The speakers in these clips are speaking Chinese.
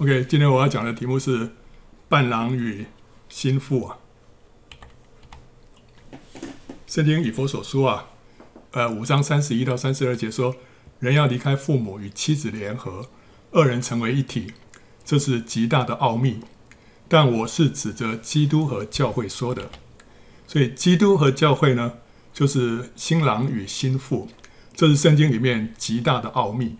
OK，今天我要讲的题目是伴郎与心腹啊。圣经以佛所书啊，呃，五章三十一到三十二节说，人要离开父母与妻子联合，二人成为一体，这是极大的奥秘。但我是指着基督和教会说的，所以基督和教会呢，就是新郎与心腹，这是圣经里面极大的奥秘。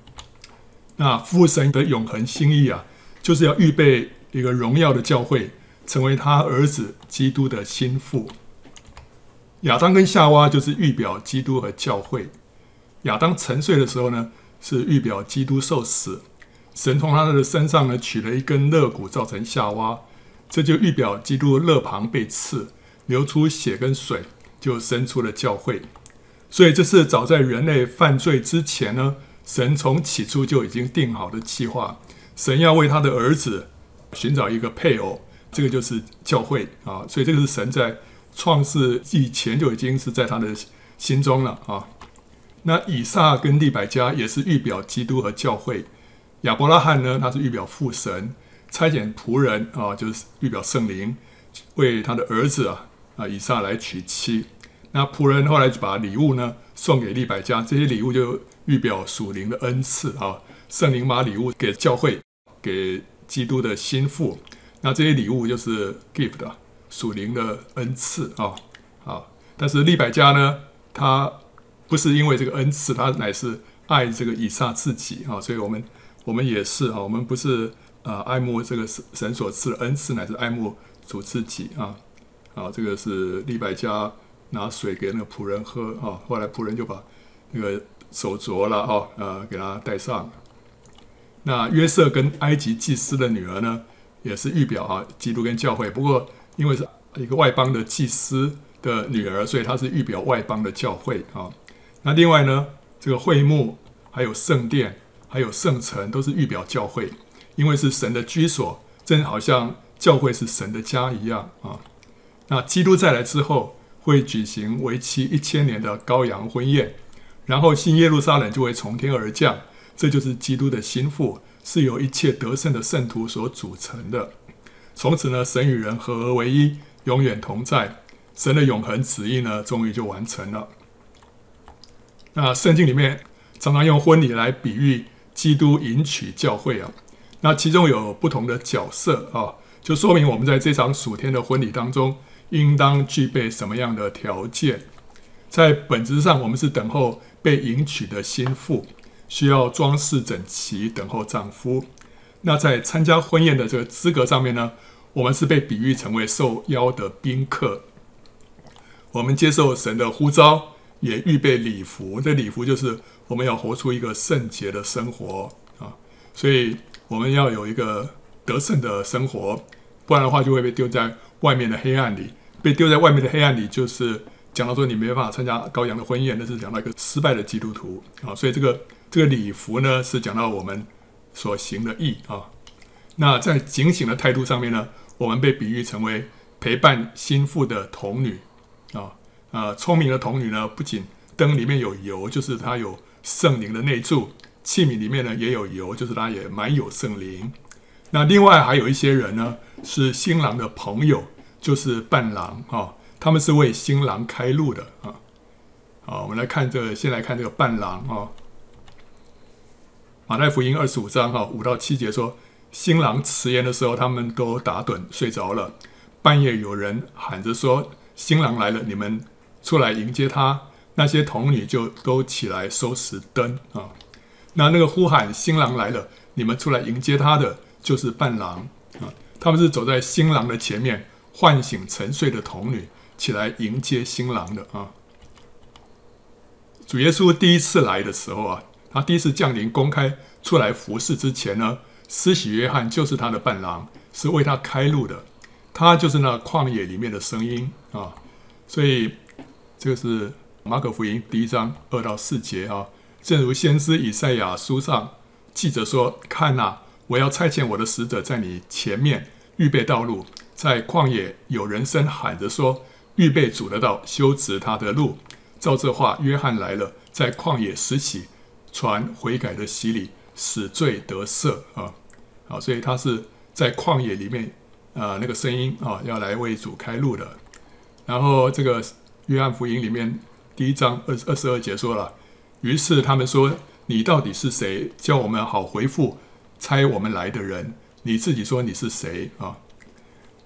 那父神的永恒心意啊。就是要预备一个荣耀的教会，成为他儿子基督的心腹。亚当跟夏娃就是预表基督和教会。亚当沉睡的时候呢，是预表基督受死。神从他的身上呢取了一根肋骨，造成夏娃，这就预表基督肋旁被刺，流出血跟水，就生出了教会。所以这是早在人类犯罪之前呢，神从起初就已经定好的计划。神要为他的儿子寻找一个配偶，这个就是教会啊，所以这个是神在创世以前就已经是在他的心中了啊。那以撒跟利百加也是预表基督和教会，亚伯拉罕呢，他是预表父神差遣仆人啊，就是预表圣灵为他的儿子啊啊以撒来娶妻。那仆人后来就把礼物呢送给利百加，这些礼物就预表属灵的恩赐啊，圣灵把礼物给教会。给基督的心腹，那这些礼物就是 gift 的属灵的恩赐啊，好，但是利百加呢，他不是因为这个恩赐，他乃是爱这个以撒自己啊，所以我们我们也是啊，我们不是啊爱慕这个神所赐的恩赐，乃是爱慕主自己啊，啊，这个是利百加拿水给那个仆人喝啊，后来仆人就把那个手镯了啊，呃，给他戴上。那约瑟跟埃及祭司的女儿呢，也是预表啊，基督跟教会。不过因为是一个外邦的祭司的女儿，所以她是预表外邦的教会啊。那另外呢，这个会幕、还有圣殿、还有圣城，都是预表教会，因为是神的居所，正好像教会是神的家一样啊。那基督再来之后，会举行为期一千年的羔羊婚宴，然后新耶路撒冷就会从天而降。这就是基督的心腹，是由一切得胜的圣徒所组成的。从此呢，神与人合而为一，永远同在。神的永恒旨意呢，终于就完成了。那圣经里面常常用婚礼来比喻基督迎娶教会啊。那其中有不同的角色啊，就说明我们在这场属天的婚礼当中，应当具备什么样的条件。在本质上，我们是等候被迎娶的心腹。需要装饰整齐，等候丈夫。那在参加婚宴的这个资格上面呢，我们是被比喻成为受邀的宾客。我们接受神的呼召，也预备礼服。这礼服就是我们要活出一个圣洁的生活啊。所以我们要有一个得胜的生活，不然的话就会被丢在外面的黑暗里。被丢在外面的黑暗里，就是讲到说你没办法参加羔羊的婚宴，那是讲到一个失败的基督徒啊。所以这个。这个礼服呢，是讲到我们所行的义啊。那在警醒的态度上面呢，我们被比喻成为陪伴心腹的童女啊。呃，聪明的童女呢，不仅灯里面有油，就是它有圣灵的内住；器皿里面呢也有油，就是它也满有圣灵。那另外还有一些人呢，是新郎的朋友，就是伴郎啊，他们是为新郎开路的啊。好，我们来看这个，先来看这个伴郎啊。马太福音二十五章哈五到七节说，新郎迟延的时候，他们都打盹睡着了。半夜有人喊着说：“新郎来了，你们出来迎接他。”那些童女就都起来收拾灯啊。那那个呼喊“新郎来了，你们出来迎接他”的，就是伴郎啊。他们是走在新郎的前面，唤醒沉睡的童女，起来迎接新郎的啊。主耶稣第一次来的时候啊。他第一次降临、公开出来服侍之前呢，施洗约翰就是他的伴郎，是为他开路的。他就是那旷野里面的声音啊。所以这个是马可福音第一章二到四节啊。正如先知以赛亚书上记者说：“看哪，我要差遣我的使者在你前面预备道路，在旷野有人声喊着说：预备主的道，修直他的路。”照这话，约翰来了，在旷野施洗。传悔改的洗礼，使罪得赦啊！啊，所以他是在旷野里面，呃，那个声音啊，要来为主开路的。然后这个约翰福音里面第一章二二十二节说了，于是他们说：“你到底是谁？叫我们好回复猜我们来的人。你自己说你是谁啊？”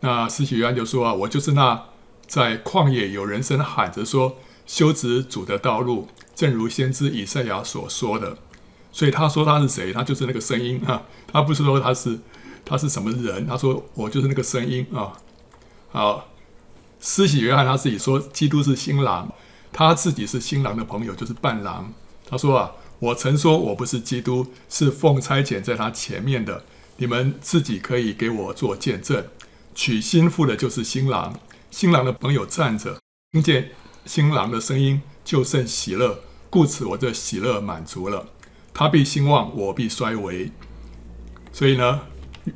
那施洗约翰就说：“啊，我就是那在旷野有人声喊着说，修直主的道路，正如先知以赛亚所说的。”所以他说他是谁？他就是那个声音啊！他不是说他是他是什么人？他说我就是那个声音啊！好，施洗约翰他自己说基督是新郎，他自己是新郎的朋友，就是伴郎。他说啊，我曾说我不是基督，是奉差遣在他前面的。你们自己可以给我做见证。娶新妇的就是新郎，新郎的朋友站着，听见新郎的声音，就甚喜乐，故此我这喜乐满足了。他必兴旺，我必衰微。所以呢，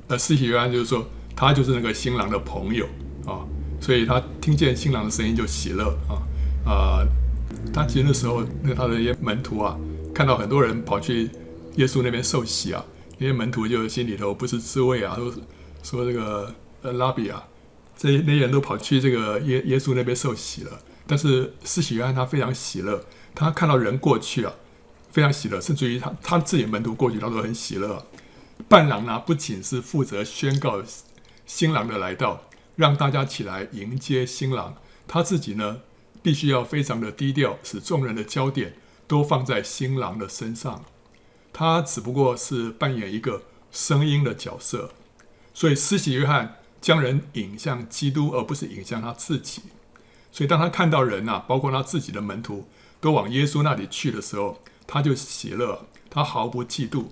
呃，施洗约翰就是说，他就是那个新郎的朋友啊，所以他听见新郎的声音就喜乐啊啊、他其实那时候，那他的一些门徒啊，看到很多人跑去耶稣那边受洗啊，那些门徒就心里头不是滋味啊，说说这个呃拉比啊，这那些人都跑去这个耶耶稣那边受洗了。但是施洗约翰他非常喜乐，他看到人过去啊。非常喜乐，甚至于他他自己门徒过去，他都很喜乐。伴郎呢，不仅是负责宣告新郎的来到，让大家起来迎接新郎，他自己呢，必须要非常的低调，使众人的焦点都放在新郎的身上。他只不过是扮演一个声音的角色，所以施洗约翰将人引向基督，而不是引向他自己。所以当他看到人啊，包括他自己的门徒，都往耶稣那里去的时候，他就喜乐，他毫不嫉妒。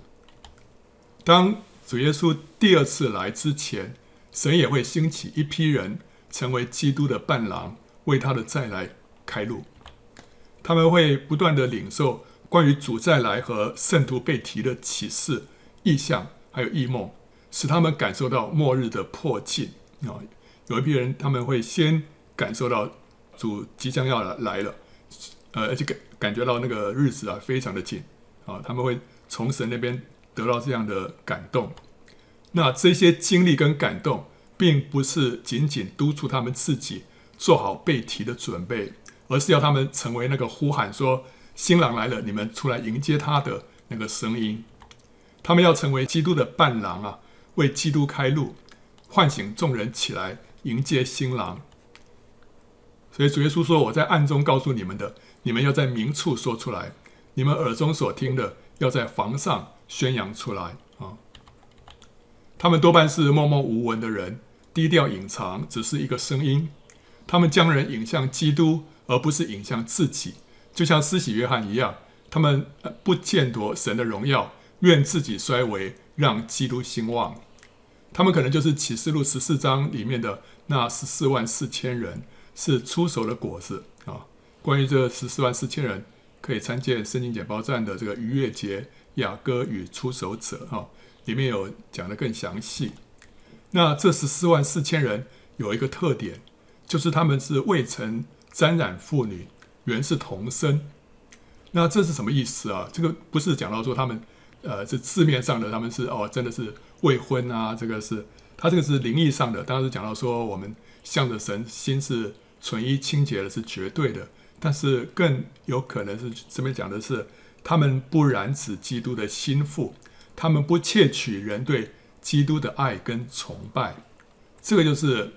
当主耶稣第二次来之前，神也会兴起一批人成为基督的伴郎，为他的再来开路。他们会不断地领受关于主再来和圣徒被提的启示、异象，还有异梦，使他们感受到末日的迫近啊！有一批人他们会先感受到主即将要来来了。呃，而且感感觉到那个日子啊，非常的近啊，他们会从神那边得到这样的感动。那这些经历跟感动，并不是仅仅督促他们自己做好被提的准备，而是要他们成为那个呼喊说“新郎来了，你们出来迎接他的”那个声音。他们要成为基督的伴郎啊，为基督开路，唤醒众人起来迎接新郎。所以主耶稣说：“我在暗中告诉你们的。”你们要在明处说出来，你们耳中所听的，要在房上宣扬出来啊！他们多半是默默无闻的人，低调隐藏，只是一个声音。他们将人引向基督，而不是引向自己，就像施洗约翰一样。他们不见夺神的荣耀，愿自己衰微，让基督兴旺。他们可能就是启示录十四章里面的那十四万四千人，是出手的果子啊。关于这十四万四千人，可以参见圣经简报站的这个逾越节雅歌与出手者哈，里面有讲得更详细。那这十四万四千人有一个特点，就是他们是未曾沾染妇女，原是童生。那这是什么意思啊？这个不是讲到说他们，呃，是字面上的他们是哦，真的是未婚啊，这个是他这个是灵意上的，当时讲到说我们向着神心是纯一清洁的，是绝对的。但是更有可能是这边讲的是，他们不染指基督的心腹，他们不窃取人对基督的爱跟崇拜，这个就是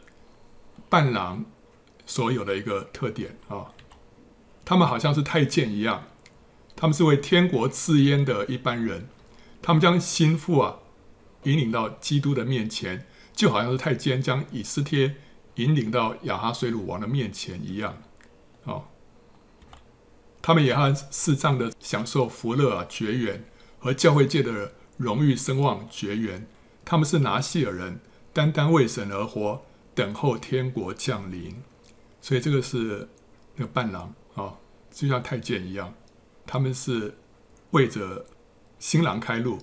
伴郎所有的一个特点啊。他们好像是太监一样，他们是为天国自阉的一般人，他们将心腹啊引领到基督的面前，就好像是太监将以斯帖引领到亚哈水鲁王的面前一样，哦。他们也和世上的享受福乐啊绝缘，和教会界的荣誉声望绝缘。他们是拿细耳人，单单为神而活，等候天国降临。所以这个是那个伴郎啊，就像太监一样，他们是为着新郎开路，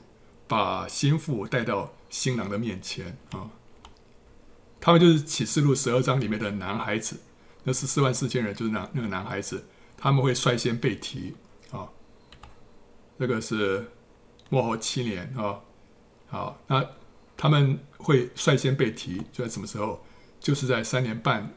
把新妇带到新郎的面前啊。他们就是启示录十二章里面的男孩子，那十四万四千人就是那那个男孩子。他们会率先被提啊，这个是末后七年啊。好，那他们会率先被提，就在什么时候？就是在三年半，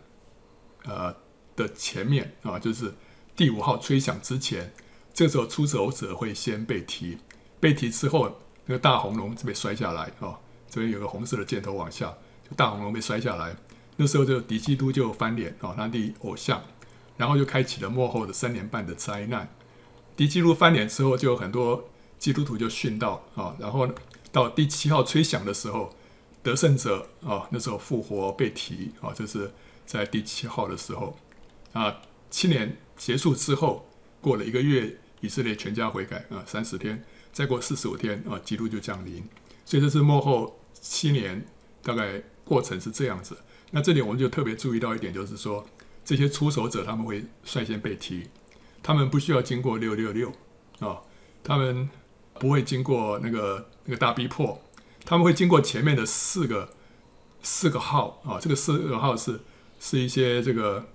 呃的前面啊，就是第五号吹响之前，这时候出走者会先被提，被提之后，那个大红龙就被摔下来啊，这边有个红色的箭头往下，大红龙被摔下来，那时候就敌基督就翻脸啊，他的偶像，然后就开启了幕后的三年半的灾难。敌基督翻脸之后，就有很多基督徒就殉道啊，然后到第七号吹响的时候。得胜者啊，那时候复活被提啊，这是在第七号的时候啊。七年结束之后，过了一个月，以色列全家悔改啊，三十天，再过四十五天啊，基督就降临。所以这是幕后七年，大概过程是这样子。那这里我们就特别注意到一点，就是说这些出手者他们会率先被提，他们不需要经过六六六啊，他们不会经过那个那个大逼迫。他们会经过前面的四个四个号啊，这个四个号是是一些这个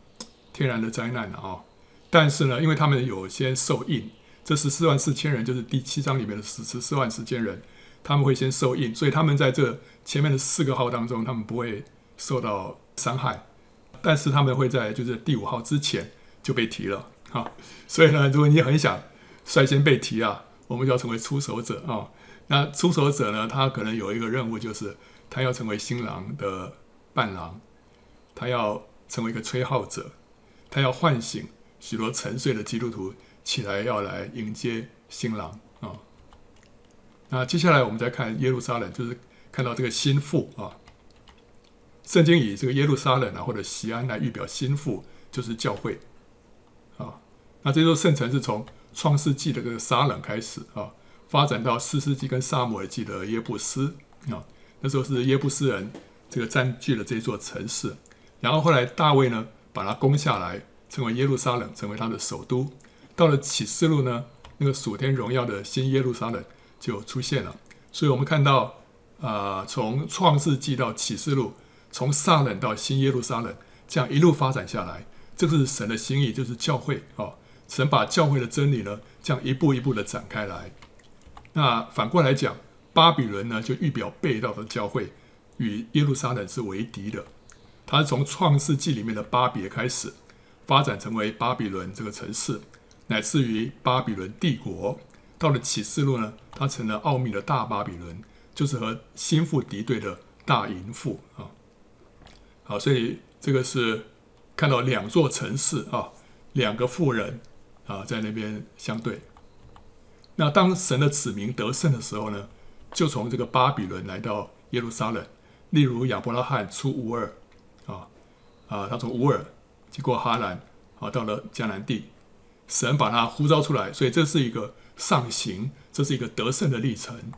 天然的灾难啊。但是呢，因为他们有先受印，这十四万四千人就是第七章里面的十四万四千人，他们会先受印，所以他们在这前面的四个号当中，他们不会受到伤害。但是他们会在就是第五号之前就被提了啊。所以呢，如果你很想率先被提啊，我们就要成为出手者啊。那出手者呢？他可能有一个任务，就是他要成为新郎的伴郎，他要成为一个吹号者，他要唤醒许多沉睡的基督徒起来，要来迎接新郎。那接下来我们再看耶路撒冷，就是看到这个新妇啊。圣经以这个耶路撒冷啊或者西安来预表心腹，就是教会啊。那这座圣城是从创世纪的这个撒冷开始啊。发展到四世纪跟撒母耳记的耶布斯啊，那时候是耶布斯人这个占据了这座城市，然后后来大卫呢把它攻下来，成为耶路撒冷，成为他的首都。到了启示录呢，那个属天荣耀的新耶路撒冷就出现了。所以我们看到啊、呃，从创世纪到启示录，从撒冷到新耶路撒冷，这样一路发展下来，这是神的心意，就是教会啊，神把教会的真理呢，这样一步一步的展开来。那反过来讲，巴比伦呢，就预表背道的教会与耶路撒冷是为敌的。它是从创世纪里面的巴别开始，发展成为巴比伦这个城市，乃至于巴比伦帝国。到了启示录呢，它成了奥秘的大巴比伦，就是和新妇敌对的大淫妇啊。好，所以这个是看到两座城市啊，两个妇人啊，在那边相对。那当神的子民得胜的时候呢，就从这个巴比伦来到耶路撒冷。例如亚伯拉罕出乌尔，啊啊，他从乌尔经过哈兰，啊，到了迦南地，神把他呼召出来，所以这是一个上行，这是一个得胜的历程。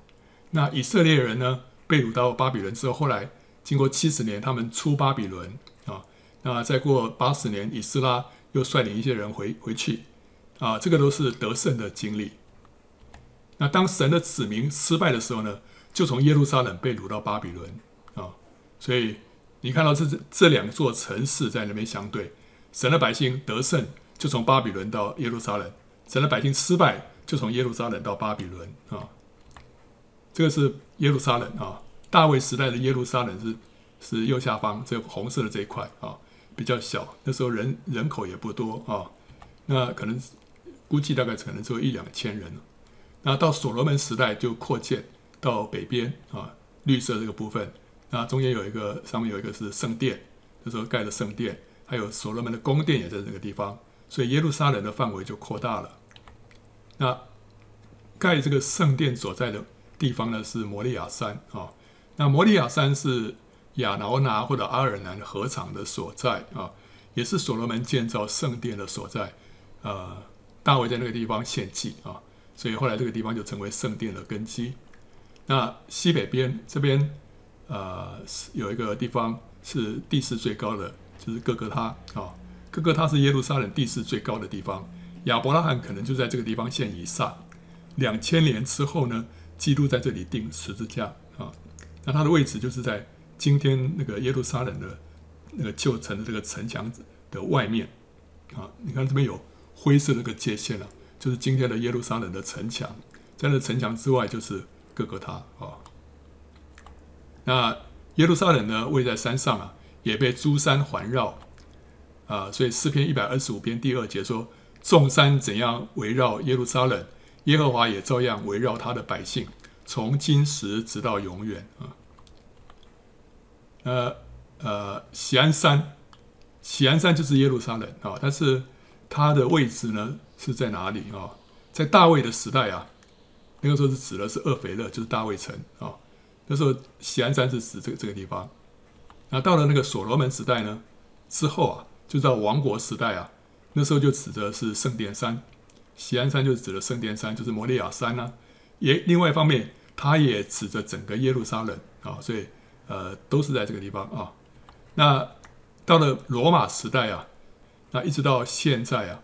那以色列人呢，被掳到巴比伦之后，后来经过七十年，他们出巴比伦，啊，那再过八十年，以斯拉又率领一些人回回去，啊，这个都是得胜的经历。那当神的子民失败的时候呢，就从耶路撒冷被掳到巴比伦啊，所以你看到这这两座城市在那边相对，神的百姓得胜就从巴比伦到耶路撒冷，神的百姓失败就从耶路撒冷到巴比伦啊。这个是耶路撒冷啊，大卫时代的耶路撒冷是是右下方这红色的这一块啊，比较小，那时候人人口也不多啊，那可能估计大概可能只有一两千人。那到所罗门时代就扩建到北边啊，绿色这个部分，那中间有一个，上面有一个是圣殿，那时候盖的圣殿，还有所罗门的宫殿也在这个地方，所以耶路撒冷的范围就扩大了。那盖这个圣殿所在的地方呢，是摩利亚山啊，那摩利亚山是亚劳拿或者阿尔南禾场的所在啊，也是所罗门建造圣殿的所在，呃，大卫在那个地方献祭啊。所以后来这个地方就成为圣殿的根基。那西北边这边，呃，有一个地方是地势最高的，就是各各他啊。各各他是耶路撒冷地势最高的地方。亚伯拉罕可能就在这个地方献以撒。两千年之后呢，基督在这里钉十字架啊。那它的位置就是在今天那个耶路撒冷的那个旧城的这个城墙的外面啊。你看这边有灰色的这个界限了。就是今天的耶路撒冷的城墙，在那城墙之外就是各各他啊。那耶路撒冷呢，位在山上啊，也被诸山环绕啊。所以诗篇一百二十五篇第二节说：“众山怎样围绕耶路撒冷，耶和华也照样围绕他的百姓，从今时直到永远啊。”呃呃，喜安山，喜安山就是耶路撒冷啊，但是它的位置呢是在哪里啊？在大卫的时代啊，那个时候是指的是厄斐勒，就是大卫城啊。那时候喜安山是指这个这个地方。那到了那个所罗门时代呢之后啊，就到王国时代啊，那时候就指的是圣殿山，锡安山就指的圣殿山，就是摩利亚山呢、也另外一方面，它也指着整个耶路撒冷啊，所以呃都是在这个地方啊。那到了罗马时代啊，那一直到现在啊，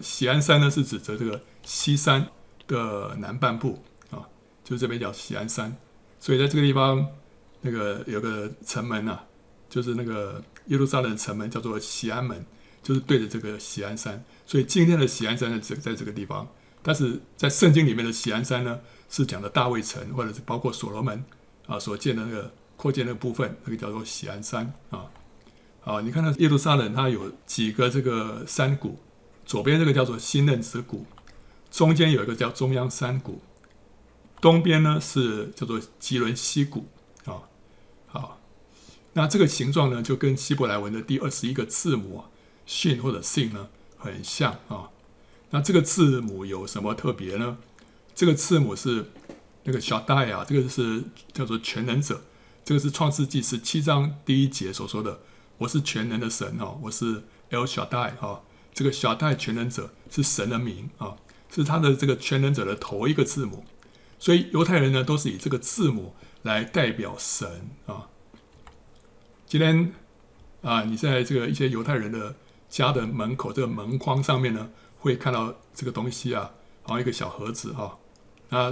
锡安山呢是指着这个西山的南半部啊，就这边叫锡安山。所以在这个地方，那个有个城门啊，就是那个耶路撒冷城门，叫做锡安门，就是对着这个喜安山。所以今天的喜安山在在这个地方，但是在圣经里面的喜安山呢，是讲的大卫城，或者是包括所罗门啊所建的那个扩建的部分，那个叫做喜安山啊。啊，你看到耶路撒冷它有几个这个山谷，左边这个叫做新嫩子谷，中间有一个叫中央山谷。东边呢是叫做吉伦西谷啊，好，那这个形状呢就跟希伯来文的第二十一个字母啊，信或者信呢很像啊。那这个字母有什么特别呢？这个字母是那个小戴啊，这个是叫做全能者，这个是创世纪十七章第一节所说的，我是全能的神哦，我是 L 小戴啊，这个小戴全能者是神的名啊，是他的这个全能者的头一个字母。所以犹太人呢，都是以这个字母来代表神啊。今天啊，你在这个一些犹太人的家的门口这个门框上面呢，会看到这个东西啊，好像一个小盒子哈。那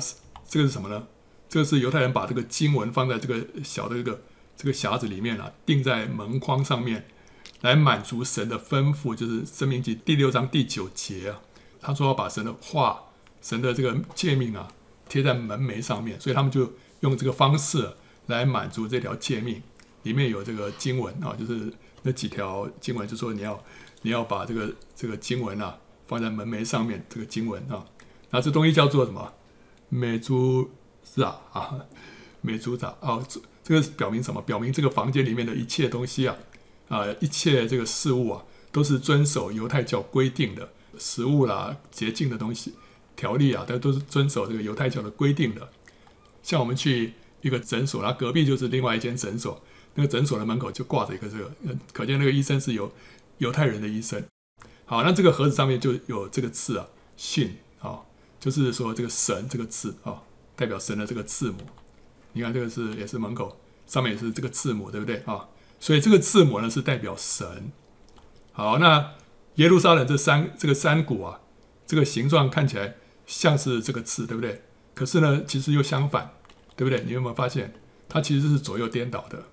这个是什么呢？这个是犹太人把这个经文放在这个小的这个这个匣子里面啊，钉在门框上面，来满足神的吩咐，就是《申命记》第六章第九节啊。他说要把神的话、神的这个诫命啊。贴在门楣上面，所以他们就用这个方式来满足这条诫命。里面有这个经文啊，就是那几条经文，就说你要你要把这个这个经文啊放在门楣上面。这个经文啊，那这东西叫做什么？美珠是啊，美珠子啊，这这个表明什么？表明这个房间里面的一切东西啊啊，一切这个事物啊，都是遵守犹太教规定的食物啦，洁净的东西。条例啊，它都是遵守这个犹太教的规定的。像我们去一个诊所，然后隔壁就是另外一间诊所，那个诊所的门口就挂着一个这个，可见那个医生是有犹太人的医生。好，那这个盒子上面就有这个字啊，信啊，就是说这个神这个字啊，代表神的这个字母。你看这个是也是门口上面也是这个字母，对不对啊？所以这个字母呢是代表神。好，那耶路撒冷这山这个山谷啊，这个形状看起来。像是这个字，对不对？可是呢，其实又相反，对不对？你有没有发现，它其实是左右颠倒的？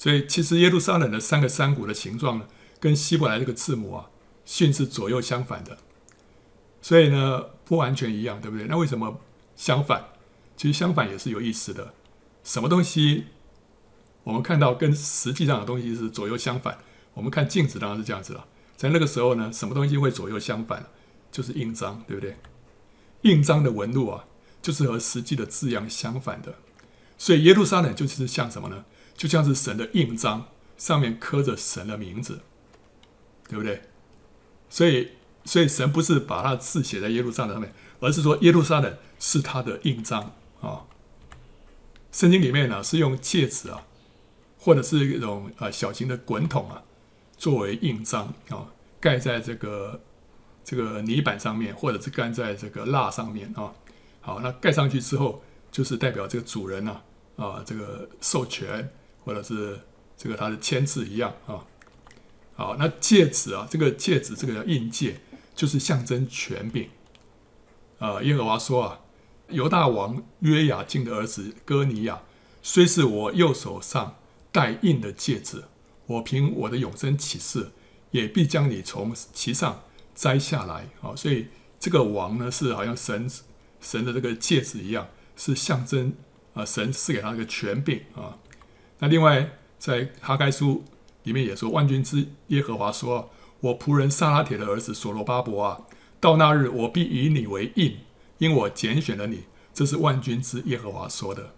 所以，其实耶路撒冷的三个山谷的形状呢，跟希伯来这个字母啊，讯是左右相反的。所以呢，不完全一样，对不对？那为什么相反？其实相反也是有意思的。什么东西我们看到跟实际上的东西是左右相反？我们看镜子当然是这样子了。在那个时候呢，什么东西会左右相反？就是印章，对不对？印章的纹路啊，就是和实际的字样相反的。所以耶路撒冷就是像什么呢？就像是神的印章，上面刻着神的名字，对不对？所以，所以神不是把他字写在耶路撒冷上面，而是说耶路撒冷是他的印章啊、圣经里面呢，是用戒指啊，或者是一种呃小型的滚筒啊，作为印章啊、盖在这个。这个泥板上面，或者是盖在这个蜡上面啊。好，那盖上去之后，就是代表这个主人呐啊，啊，这个授权，或者是这个他的签字一样啊。好，那戒指啊，这个戒指这个叫印戒，就是象征权柄。啊，耶和华说啊，犹大王约雅敬的儿子哥尼雅，虽是我右手上戴印的戒指，我凭我的永生起誓，也必将你从其上。摘下来啊，所以这个王呢，是好像神神的这个戒指一样，是象征啊，神赐给他一个权柄啊。那另外在哈该书里面也说，万军之耶和华说：“我仆人撒拉铁的儿子所罗巴伯啊，到那日我必以你为印，因我拣选了你。”这是万军之耶和华说的。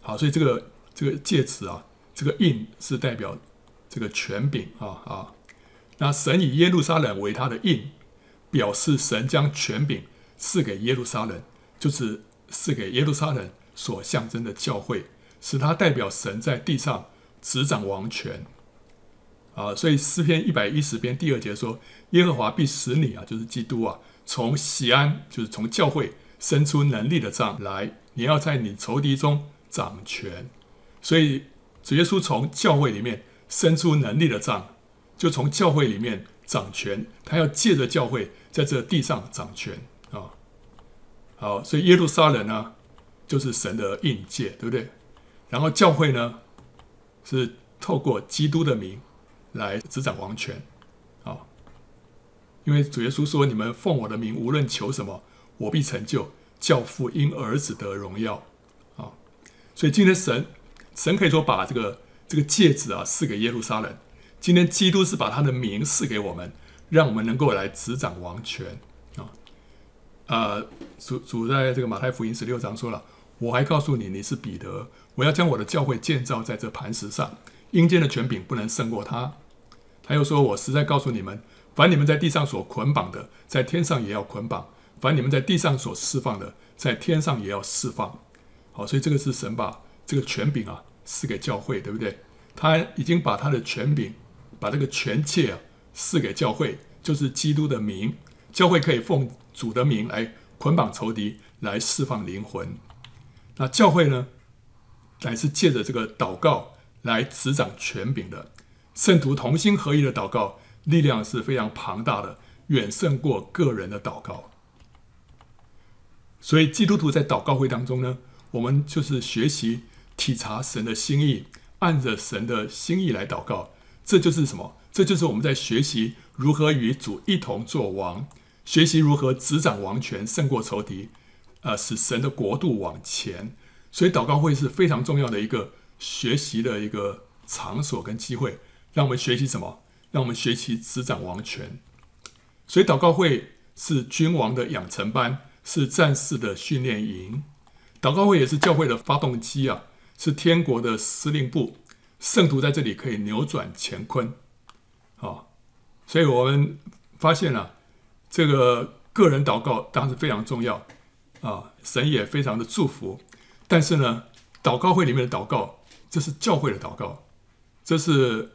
好，所以这个这个介词啊，这个印是代表这个权柄啊啊。那神以耶路撒冷为他的印，表示神将权柄赐给耶路撒冷，就是赐给耶路撒冷所象征的教会，使他代表神在地上执掌王权。啊，所以诗篇一百一十篇第二节说：“耶和华必使你啊，就是基督啊，从锡安，就是从教会伸出能力的杖来，你要在你仇敌中掌权。”所以主耶稣从教会里面伸出能力的杖。就从教会里面掌权，他要借着教会在这地上掌权啊。好，所以耶路撒冷呢，就是神的印记，对不对？然后教会呢，是透过基督的名来执掌王权啊。因为主耶稣说：“你们奉我的名，无论求什么，我必成就，教父因儿子得荣耀。”啊，所以今天神神可以说把这个这个戒指啊赐给耶路撒冷。今天基督是把他的名赐给我们，让我们能够来执掌王权啊！呃，主主在这个马太福音十六章说了：“我还告诉你，你是彼得，我要将我的教会建造在这磐石上，阴间的权柄不能胜过他。”他又说：“我实在告诉你们，凡你们在地上所捆绑的，在天上也要捆绑；凡你们在地上所释放的，在天上也要释放。”好，所以这个是神把这个权柄啊赐给教会，对不对？他已经把他的权柄。把这个权切啊赐给教会，就是基督的名，教会可以奉主的名来捆绑仇敌，来释放灵魂。那教会呢，乃是借着这个祷告来执掌权柄的。圣徒同心合一的祷告，力量是非常庞大的，远胜过个人的祷告。所以基督徒在祷告会当中呢，我们就是学习体察神的心意，按着神的心意来祷告。这就是什么？这就是我们在学习如何与主一同作王，学习如何执掌王权，胜过仇敌，呃，使神的国度往前。所以祷告会是非常重要的一个学习的一个场所跟机会，让我们学习什么？让我们学习执掌王权。所以祷告会是君王的养成班，是战士的训练营。祷告会也是教会的发动机啊，是天国的司令部。圣徒在这里可以扭转乾坤，啊，所以我们发现了、啊、这个个人祷告当然是非常重要啊，神也非常的祝福。但是呢，祷告会里面的祷告，这是教会的祷告，这是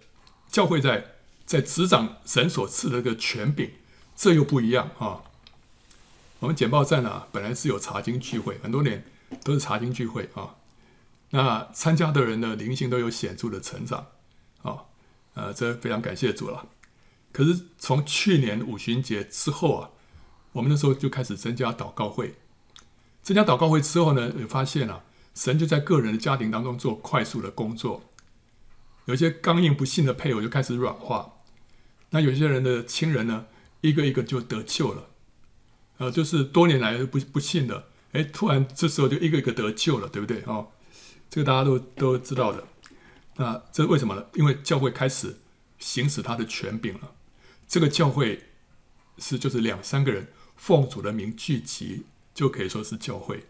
教会在在执掌神所赐的一个权柄，这又不一样啊。我们简报站啊，本来是有查经聚会，很多年都是查经聚会啊。那参加的人的灵性都有显著的成长，啊，呃，这非常感谢主了。可是从去年五旬节之后啊，我们那时候就开始增加祷告会，增加祷告会之后呢，也发现啊，神就在个人的家庭当中做快速的工作，有些刚硬不信的配偶就开始软化，那有些人的亲人呢，一个一个就得救了，呃，就是多年来不不信的，哎，突然这时候就一个一个得救了，对不对？哦这个大家都都知道的，那这是为什么呢？因为教会开始行使他的权柄了。这个教会是就是两三个人奉主的名聚集，就可以说是教会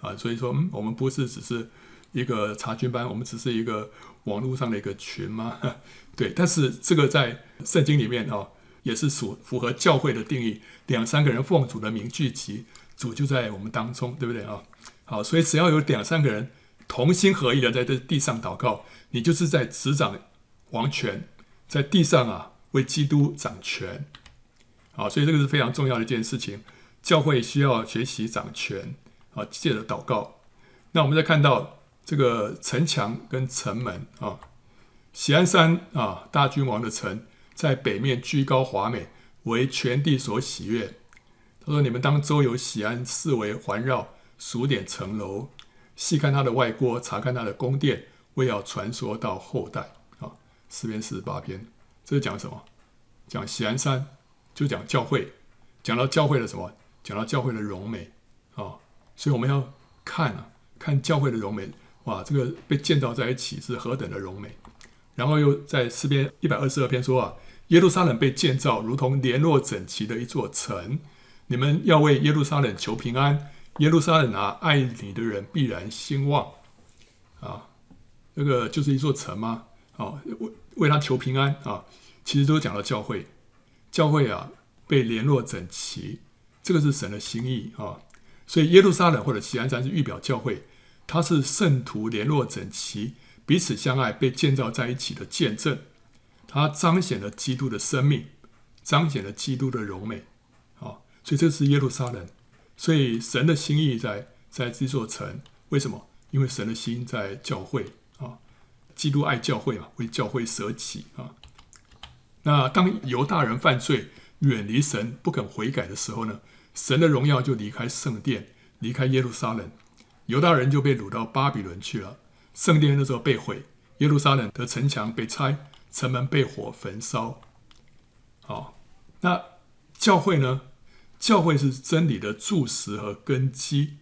啊。所以说，嗯，我们不是只是一个查经班，我们只是一个网络上的一个群吗？对，但是这个在圣经里面啊，也是属符合教会的定义。两三个人奉主的名聚集，主就在我们当中，对不对啊？好，所以只要有两三个人。同心合意的在这地上祷告，你就是在执掌王权，在地上啊为基督掌权，好，所以这个是非常重要的一件事情。教会需要学习掌权，啊，借着祷告。那我们再看到这个城墙跟城门啊，喜安山啊，大君王的城，在北面居高华美，为全地所喜悦。他说：“你们当周游喜安，四围环绕，数点城楼。”细看他的外郭，查看他的宫殿，为要传说到后代。啊，四篇四十八篇，这是讲什么？讲喜安山，就讲教会。讲到教会的什么？讲到教会的荣美。啊，所以我们要看啊，看教会的荣美，哇，这个被建造在一起是何等的荣美。然后又在诗篇一百二十二篇说啊，耶路撒冷被建造如同联络整齐的一座城，你们要为耶路撒冷求平安，耶路撒冷啊，爱你的人必然兴旺啊，这个就是一座城吗？啊，为为他求平安啊，其实都讲到教会，教会啊被联络整齐，这个是神的心意啊，所以耶路撒冷或者锡安山是预表教会，它是圣徒联络整齐。彼此相爱，被建造在一起的见证，它彰显了基督的生命，彰显了基督的柔美，啊，所以这是耶路撒冷。所以神的心意在在这座城，为什么？因为神的心在教会啊，基督爱教会啊，为教会舍己啊。那当犹大人犯罪，远离神，不肯悔改的时候呢，神的荣耀就离开圣殿，离开耶路撒冷，犹大人就被掳到巴比伦去了。圣殿那时候被毁，耶路撒冷的城墙被拆，城门被火焚烧。好，那教会呢？教会是真理的柱石和根基，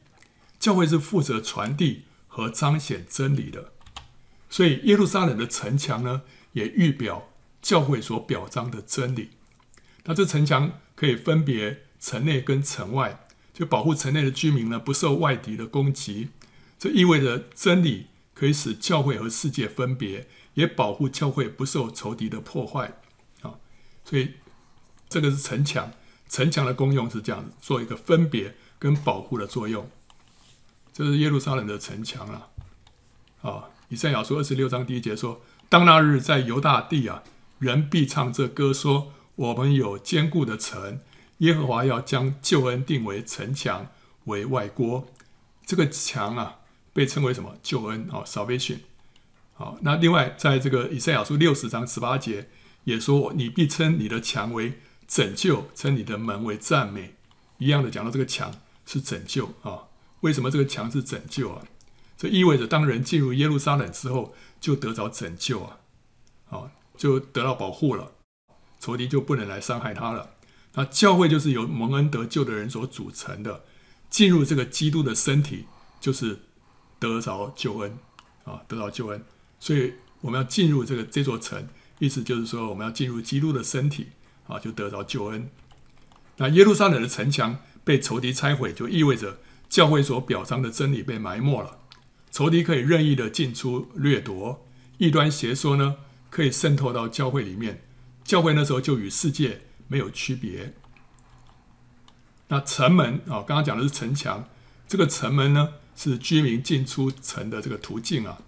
教会是负责传递和彰显真理的。所以耶路撒冷的城墙呢，也预表教会所表彰的真理。那这城墙可以分别城内跟城外，就保护城内的居民呢，不受外敌的攻击。这意味着真理。可以使教会和世界分别，也保护教会不受仇敌的破坏啊！所以这个是城墙，城墙的功用是这样，做一个分别跟保护的作用。这是耶路撒冷的城墙了啊！以赛亚书二十六章第一节说：“当那日在犹大地啊，人必唱这歌说：我们有坚固的城，耶和华要将救恩定为城墙，为外郭。这个墙啊。”被称为什么救恩啊？Salvation。好，那另外在这个以赛亚书六十章十八节也说：“你必称你的墙为拯救，称你的门为赞美。”一样的讲到这个墙是拯救啊。为什么这个墙是拯救啊？这意味着当人进入耶路撒冷之后，就得着拯救啊，啊，就得到保护了，仇敌就不能来伤害他了。那教会就是由蒙恩得救的人所组成的，进入这个基督的身体就是。得着救恩啊，得着救恩，所以我们要进入这个这座城，意思就是说我们要进入基督的身体啊，就得着救恩。那耶路撒冷的城墙被仇敌拆毁，就意味着教会所表彰的真理被埋没了，仇敌可以任意的进出掠夺，异端邪说呢可以渗透到教会里面，教会那时候就与世界没有区别。那城门啊，刚刚讲的是城墙，这个城门呢？是居民进出城的这个途径啊，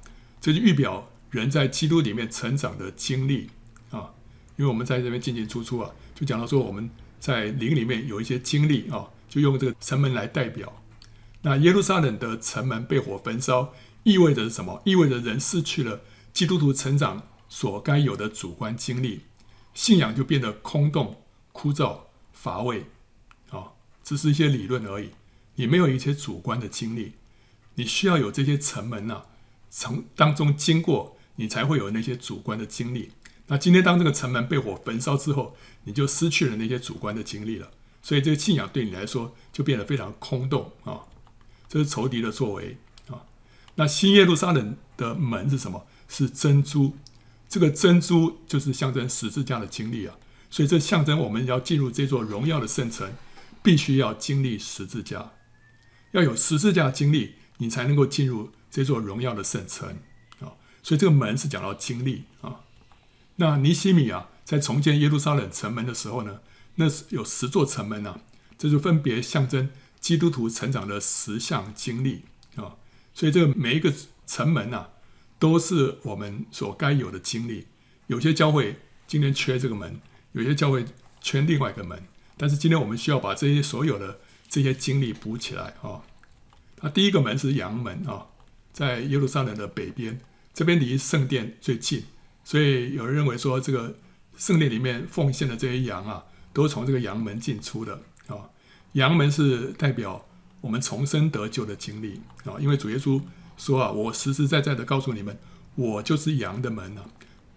这就预表人在基督里面成长的经历啊。因为我们在这边进进出出啊，就讲到说我们在灵里面有一些经历啊，就用这个城门来代表。那耶路撒冷的城门被火焚烧，意味着什么？意味着人失去了基督徒成长所该有的主观经历，信仰就变得空洞、枯燥、乏味啊，只是一些理论而已，你没有一些主观的经历。你需要有这些城门呐、啊，从当中经过，你才会有那些主观的经历。那今天当这个城门被火焚烧之后，你就失去了那些主观的经历了。所以这个信仰对你来说就变得非常空洞啊！这是仇敌的作为啊。那新耶路撒冷的门是什么？是珍珠。这个珍珠就是象征十字架的经历啊。所以这象征我们要进入这座荣耀的圣城，必须要经历十字架，要有十字架经历。你才能够进入这座荣耀的圣城啊！所以这个门是讲到经历啊。那尼西米啊，在重建耶路撒冷城门的时候呢，那是有十座城门啊，这就分别象征基督徒成长的十项经历啊。所以这个每一个城门啊，都是我们所该有的经历。有些教会今天缺这个门，有些教会缺另外一个门，但是今天我们需要把这些所有的这些经历补起来啊。那第一个门是羊门啊，在耶路撒冷的北边，这边离圣殿最近，所以有人认为说，这个圣殿里面奉献的这些羊啊，都从这个羊门进出的啊。羊门是代表我们重生得救的经历啊，因为主耶稣说啊，我实实在在的告诉你们，我就是羊的门啊，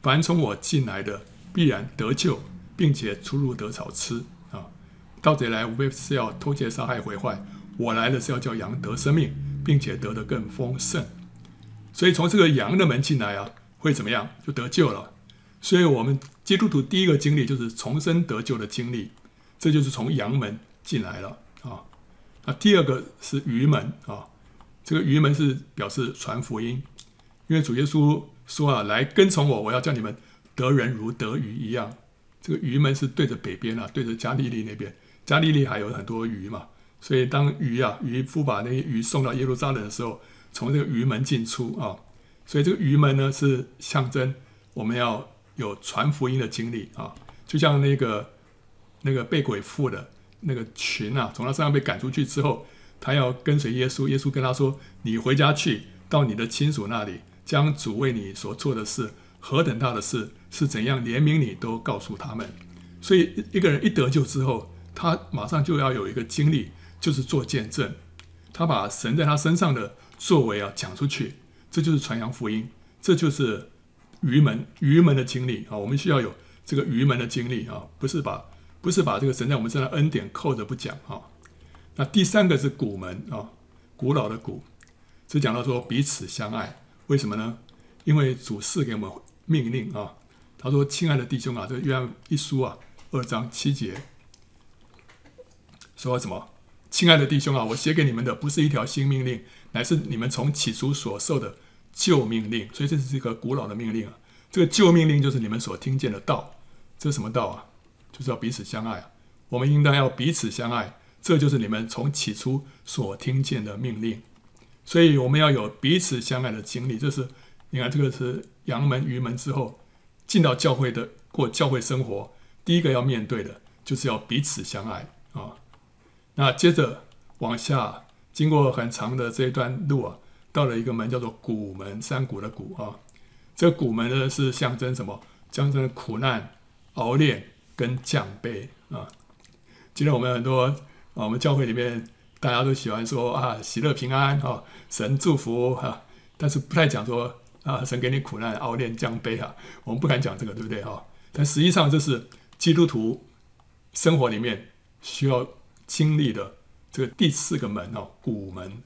凡从我进来的必然得救，并且出入得草吃啊。盗贼来无非是要偷窃、杀害、毁坏。我来的是要叫羊得生命，并且得的更丰盛。所以从这个羊的门进来啊，会怎么样？就得救了。所以我们基督徒第一个经历就是重生得救的经历，这就是从羊门进来了啊。那第二个是鱼门啊，这个鱼门是表示传福音，因为主耶稣说啊，来跟从我，我要叫你们得人如得鱼一样。这个鱼门是对着北边啊，对着加利利那边，加利利还有很多鱼嘛，所以当鱼啊渔夫把那些鱼送到耶路撒冷的时候，从这个鱼门进出啊，所以这个鱼门呢是象征我们要有传福音的经历啊，就像那个那个被鬼附的那个群啊，从他身上被赶出去之后，他要跟随耶稣，耶稣跟他说：“你回家去，到你的亲属那里，将主为你所做的事。”何等大的事是怎样怜悯你，都告诉他们。所以一个人一得救之后，他马上就要有一个经历，就是做见证。他把神在他身上的作为啊讲出去，这就是传扬福音，这就是愚门愚门的经历啊。我们需要有这个愚门的经历啊，不是把不是把这个神在我们身上恩典扣着不讲啊。那第三个是古门啊，古老的古，是讲到说彼此相爱，为什么呢？因为主赐给我们。命令啊，他说：“亲爱的弟兄啊，这约翰一书啊，二章七节说什么？亲爱的弟兄啊，我写给你们的不是一条新命令，乃是你们从起初所受的旧命令。所以这是一个古老的命令啊。这个旧命令就是你们所听见的道。这是什么道啊？就是要彼此相爱啊。我们应当要彼此相爱，这就是你们从起初所听见的命令。所以我们要有彼此相爱的经历。这是你看，这个是。”羊门、鱼门之后，进到教会的过教会生活，第一个要面对的就是要彼此相爱啊。那接着往下，经过很长的这一段路啊，到了一个门叫做古门，山谷的谷啊。这个古门呢是象征什么？象征苦难、熬炼跟降卑啊。今天我们很多啊，我们教会里面大家都喜欢说啊，喜乐平安啊，神祝福哈，但是不太讲说。啊，神给你苦难、熬炼、降卑啊！我们不敢讲这个，对不对哈？但实际上，这是基督徒生活里面需要经历的这个第四个门哦，古门。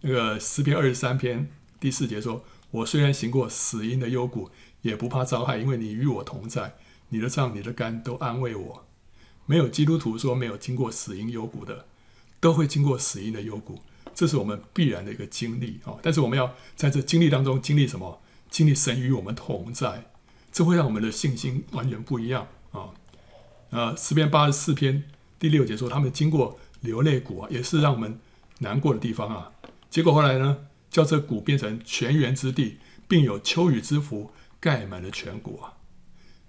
那个诗篇二十三篇第四节说：“我虽然行过死荫的幽谷，也不怕遭害，因为你与我同在，你的杖、你的竿都安慰我。”没有基督徒说没有经过死荫幽谷的，都会经过死荫的幽谷。这是我们必然的一个经历啊！但是我们要在这经历当中经历什么？经历神与我们同在，这会让我们的信心完全不一样啊！呃，诗篇八十四篇第六节说，他们经过流泪谷啊，也是让我们难过的地方啊。结果后来呢，叫这谷变成泉源之地，并有秋雨之福盖满了全谷啊！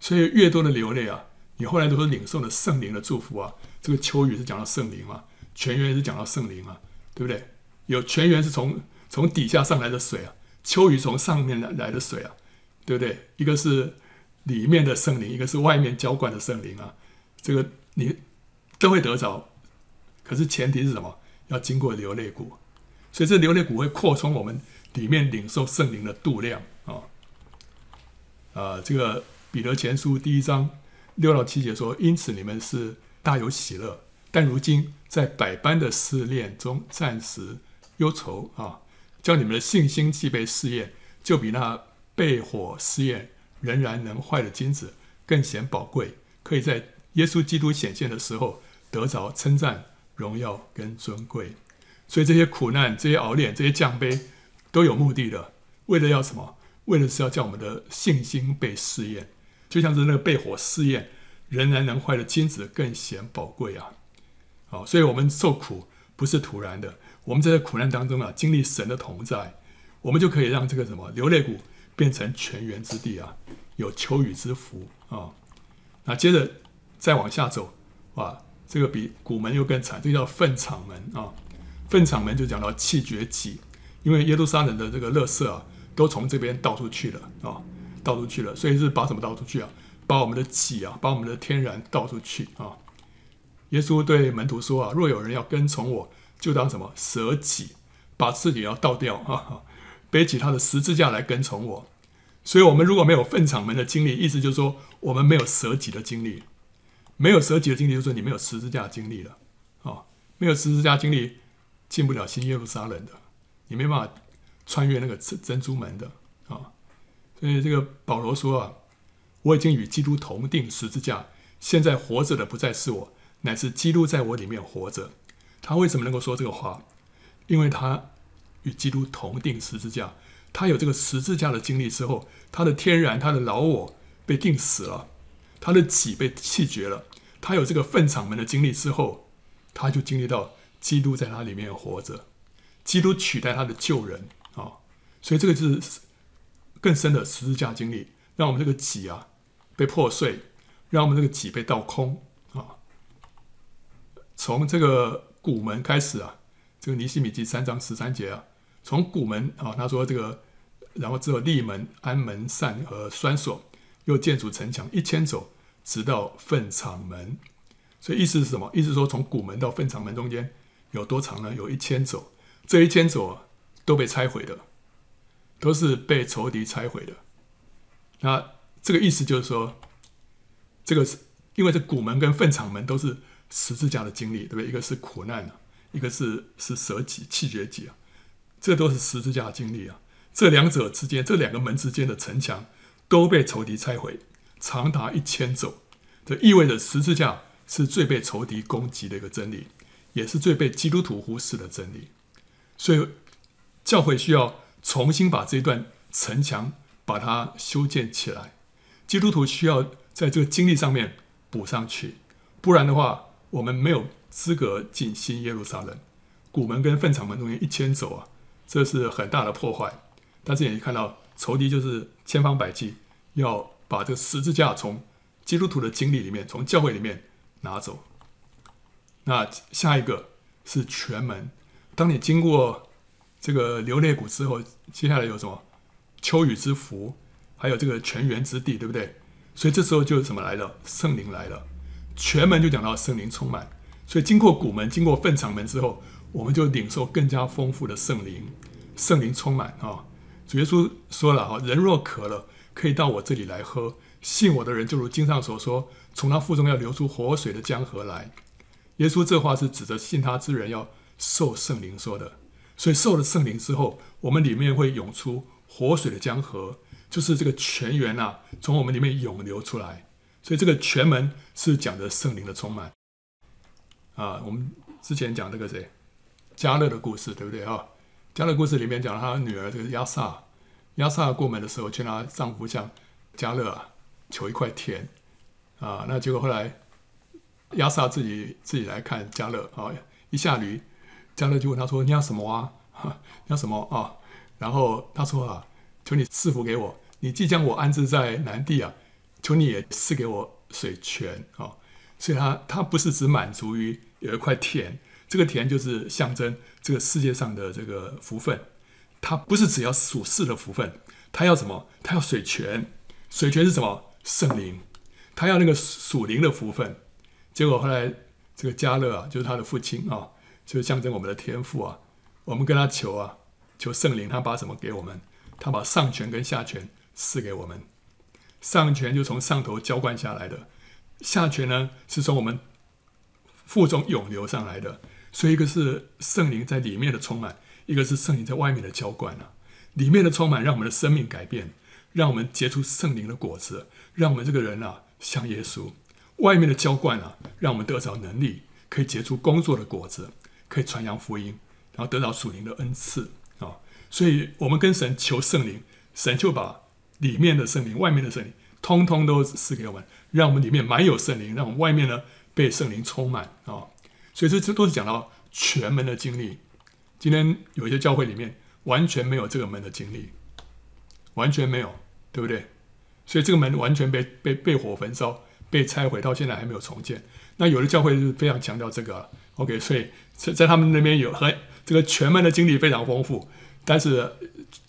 所以越多的流泪啊，你后来都是领受了圣灵的祝福啊！这个秋雨是讲到圣灵嘛，泉源是讲到圣灵嘛，对不对？有泉源是从从底下上来的水啊，秋雨从上面来来的水啊，对不对？一个是里面的圣灵，一个是外面浇灌的圣灵啊，这个你都会得着。可是前提是什么？要经过流泪谷，所以这流泪谷会扩充我们里面领受圣灵的度量啊。啊，这个彼得前书第一章六到七节说：“因此你们是大有喜乐，但如今在百般的试炼中暂时。”忧愁啊，叫你们的信心既被试验，就比那被火试验仍然能坏的金子更显宝贵，可以在耶稣基督显现的时候得着称赞、荣耀跟尊贵。所以这些苦难、这些熬炼、这些降卑，都有目的的，为了要什么？为了是要叫我们的信心被试验，就像是那个被火试验仍然能坏的金子更显宝贵啊！好，所以我们受苦不是突然的。我们在苦难当中啊，经历神的同在，我们就可以让这个什么流泪谷变成泉源之地啊，有秋雨之福啊。那接着再往下走，哇，这个比古门又更惨，这个叫粪场门啊。粪场门就讲到弃绝己，因为耶路撒冷的这个垃圾啊，都从这边倒出去了啊，倒出去了，所以是把什么倒出去啊？把我们的己啊，把我们的天然倒出去啊。耶稣对门徒说啊，若有人要跟从我，就当什么舍己，把自己要倒掉啊，背起他的十字架来跟从我。所以，我们如果没有粪场门的经历，意思就是说，我们没有舍己的经历，没有舍己的经历，就是说你没有十字架经历了啊，没有十字架经历，进不了新耶路撒冷的，你没办法穿越那个珍珍珠门的。所以这个保罗说啊，我已经与基督同钉十字架，现在活着的不再是我，乃是基督在我里面活着。他为什么能够说这个话？因为他与基督同钉十字架，他有这个十字架的经历之后，他的天然、他的老我被钉死了，他的己被弃绝了。他有这个粪场门的经历之后，他就经历到基督在他里面活着，基督取代他的旧人啊，所以这个就是更深的十字架经历，让我们这个己啊被破碎，让我们这个己被倒空啊。从这个古门开始啊，这个尼西米记三章十三节啊，从古门啊，他说这个，然后之后立门、安门扇和栓锁，又建筑城墙一千走。直到粪场门，所以意思是什么？意思说，从古门到粪场门中间有多长呢？有一千走。这一千肘都被拆毁的，都是被仇敌拆毁的。那这个意思就是说，这个是因为这古门跟粪场门都是十字架的经历，对不对？一个是苦难啊，一个是是舍己弃绝己啊，这都是十字架的经历啊。这两者之间，这两个门之间的城墙都被仇敌拆毁。长达一千肘，这意味着十字架是最被仇敌攻击的一个真理，也是最被基督徒忽视的真理。所以，教会需要重新把这段城墙把它修建起来。基督徒需要在这个经历上面补上去，不然的话，我们没有资格进新耶路撒冷。古门跟粪场门中间一千走啊，这是很大的破坏。但是也看到仇敌就是千方百计要。把这个十字架从基督徒的经历里面，从教会里面拿走。那下一个是全门。当你经过这个流泪谷之后，接下来有什么？秋雨之福，还有这个泉源之地，对不对？所以这时候就什么来了？圣灵来了。全门就讲到圣灵充满。所以经过古门，经过粪场门之后，我们就领受更加丰富的圣灵。圣灵充满啊！主耶稣说了哈，人若渴了。可以到我这里来喝，信我的人就如经上所说，从他腹中要流出活水的江河来。耶稣这话是指着信他之人要受圣灵说的，所以受了圣灵之后，我们里面会涌出活水的江河，就是这个泉源啊，从我们里面涌流出来。所以这个泉门是讲的圣灵的充满啊。我们之前讲这个谁，加勒的故事，对不对啊？加勒故事里面讲他女儿这个亚萨，亚萨过门的时候，劝她丈夫向加勒啊求一块田啊，那结果后来亚萨自己自己来看加勒啊，一下驴，加勒就问他说：“你要什么啊？你要什么啊？”然后他说：“啊，求你赐福给我，你即将我安置在南地啊，求你也赐给我水泉啊。”所以他他不是只满足于有一块田，这个田就是象征这个世界上的这个福分。他不是只要属世的福分，他要什么？他要水泉，水泉是什么？圣灵。他要那个属灵的福分。结果后来这个加勒啊，就是他的父亲啊，就象征我们的天赋啊。我们跟他求啊，求圣灵，他把什么给我们？他把上泉跟下泉赐给我们。上泉就从上头浇灌下来的，下泉呢是从我们腹中涌流上来的。所以一个是圣灵在里面的充满。一个是圣灵在外面的浇灌啊，里面的充满让我们的生命改变，让我们结出圣灵的果子，让我们这个人啊像耶稣；外面的浇灌啊，让我们得着能力，可以结出工作的果子，可以传扬福音，然后得到属灵的恩赐啊。所以，我们跟神求圣灵，神就把里面的圣灵、外面的圣灵，通通都赐给我们，让我们里面满有圣灵，让我们外面呢被圣灵充满啊。所以，这这都是讲到全门的经历。今天有一些教会里面完全没有这个门的经历，完全没有，对不对？所以这个门完全被被被火焚烧、被拆毁，到现在还没有重建。那有的教会是非常强调这个，OK，所以在在他们那边有和这个全门的经历非常丰富，但是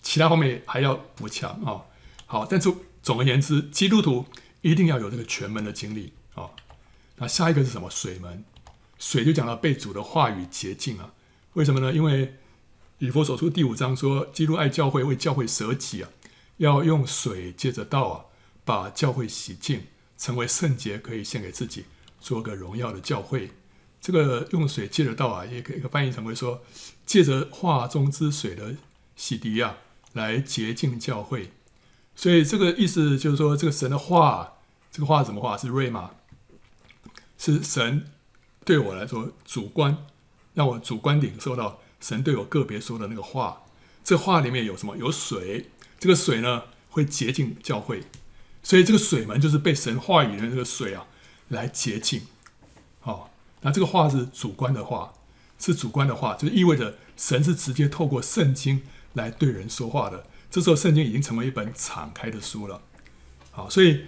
其他方面还要补强啊。好，但是总而言之，基督徒一定要有这个全门的经历啊。那下一个是什么？水门，水就讲到被主的话语洁净啊。为什么呢？因为以弗所书第五章说，基督爱教会，为教会舍己啊，要用水接着道啊，把教会洗净，成为圣洁，可以献给自己，做个荣耀的教会。这个用水借得到啊，也可以翻译成为说，借着话中之水的洗涤啊，来洁净教会。所以这个意思就是说，这个神的话，这个话怎么话？是瑞玛，是神对我来说主观，让我主观领受到神对我个别说的那个话。这话里面有什么？有水。这个水呢，会洁净教会。所以这个水门就是被神话语的这个水啊，来洁净。那这个话是主观的话，是主观的话，就意味着神是直接透过圣经来对人说话的。这时候，圣经已经成为一本敞开的书了。好，所以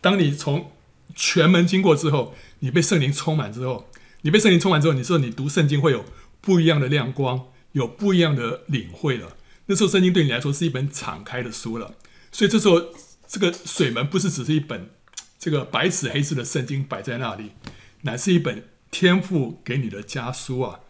当你从全门经过之后，你被圣灵充满之后，你被圣灵充满之后，你说你读圣经会有不一样的亮光，有不一样的领会了。那时候，圣经对你来说是一本敞开的书了。所以这时候，这个水门不是只是一本这个白纸黑字的圣经摆在那里，乃是一本天父给你的家书啊！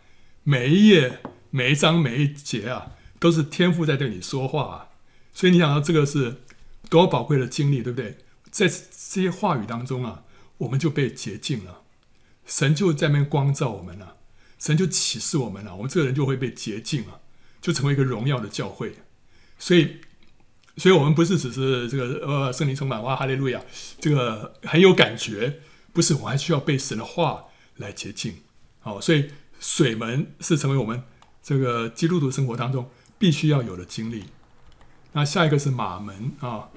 每一页、每一章、每一节啊，都是天父在对你说话啊！所以你想到这个是多宝贵的经历，对不对？在这些话语当中啊，我们就被洁净了，神就在那边光照我们了，神就启示我们了，我们这个人就会被洁净了，就成为一个荣耀的教会。所以，所以我们不是只是这个呃圣灵充满哇哈利路亚，这个很有感觉，不是，我还需要被神的话来洁净。好，所以水门是成为我们这个基督徒生活当中必须要有的经历。那下一个是马门啊，